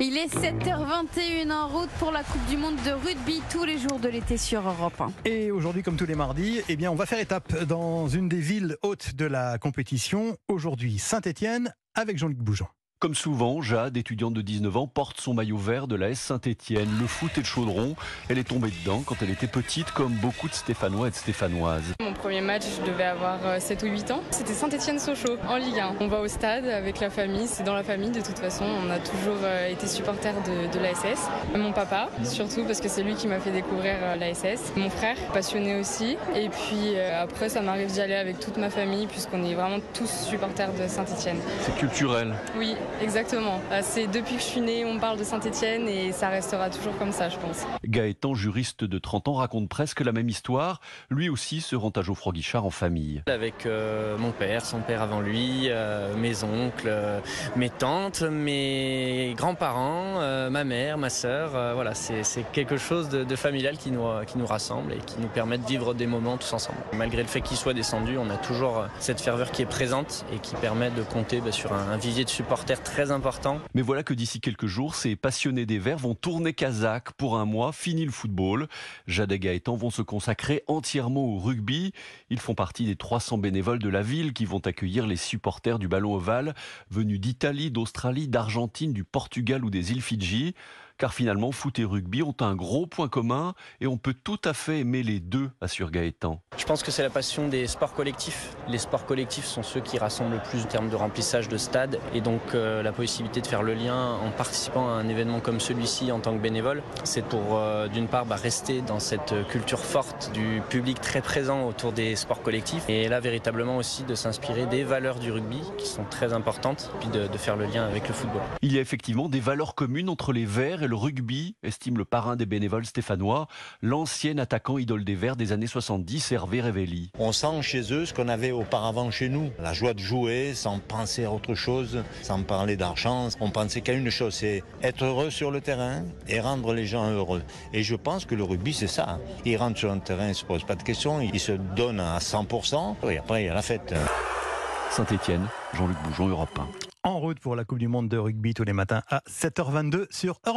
Il est 7h21 en route pour la Coupe du Monde de rugby tous les jours de l'été sur Europe 1. Et aujourd'hui, comme tous les mardis, eh bien, on va faire étape dans une des villes hautes de la compétition. Aujourd'hui, Saint-Étienne avec Jean-Luc Bougeon. Comme souvent, Jade, étudiante de 19 ans, porte son maillot vert de la S Saint-Étienne. Le foot et le chaudron, elle est tombée dedans quand elle était petite, comme beaucoup de Stéphanois et de Stéphanoises. Mon premier match, je devais avoir 7 euh, ou 8 ans. C'était Saint-Étienne-Sochaux, en Ligue 1. On va au stade avec la famille, c'est dans la famille de toute façon. On a toujours euh, été supporters de, de l'ASS. Mon papa, surtout parce que c'est lui qui m'a fait découvrir euh, l'ASS. Mon frère, passionné aussi. Et puis après, ça m'arrive d'y aller avec toute ma famille, puisqu'on est vraiment tous supporters de Saint-Étienne. C'est culturel. Oui, Exactement. Euh, c'est depuis que je suis née, on parle de Saint-Etienne et ça restera toujours comme ça, je pense. Gaëtan, juriste de 30 ans, raconte presque la même histoire. Lui aussi se rend à Geoffroy Guichard en famille. Avec euh, mon père, son père avant lui, euh, mes oncles, mes tantes, mes grands-parents, ma mère, ma sœur. voilà, c'est quelque chose de, familial qui nous, qui nous rassemble et qui nous permet de vivre des moments tous ensemble. Malgré le fait qu'il soit descendu, on a toujours cette ferveur qui est présente et qui permet de compter bah, sur un, un vivier de supporters très important. Mais voilà que d'ici quelques jours, ces passionnés des Verts vont tourner Kazakh pour un mois, fini le football. Jade et Gaëtan vont se consacrer entièrement au rugby. Ils font partie des 300 bénévoles de la ville qui vont accueillir les supporters du ballon ovale venus d'Italie, d'Australie, d'Argentine, du Portugal ou des îles Fidji car finalement, foot et rugby ont un gros point commun et on peut tout à fait aimer les deux, assure Gaëtan. Je pense que c'est la passion des sports collectifs. Les sports collectifs sont ceux qui rassemblent le plus en termes de remplissage de stade et donc euh, la possibilité de faire le lien en participant à un événement comme celui-ci en tant que bénévole, c'est pour euh, d'une part bah, rester dans cette culture forte du public très présent autour des sports collectifs et là véritablement aussi de s'inspirer des valeurs du rugby qui sont très importantes puis de, de faire le lien avec le football. Il y a effectivement des valeurs communes entre les Verts et le rugby, estime le parrain des bénévoles stéphanois, l'ancien attaquant idole des Verts des années 70, Hervé Révelli. On sent chez eux ce qu'on avait auparavant chez nous, la joie de jouer sans penser à autre chose, sans parler d'argent. On pensait qu'à une chose, c'est être heureux sur le terrain et rendre les gens heureux. Et je pense que le rugby, c'est ça. Ils rentrent sur un terrain, ils ne se posent pas de questions, ils se donnent à 100%, et après, il y a la fête. Saint-Étienne, Jean-Luc Bougeon, Europe 1 en route pour la Coupe du Monde de rugby tous les matins à 7h22 sur Europe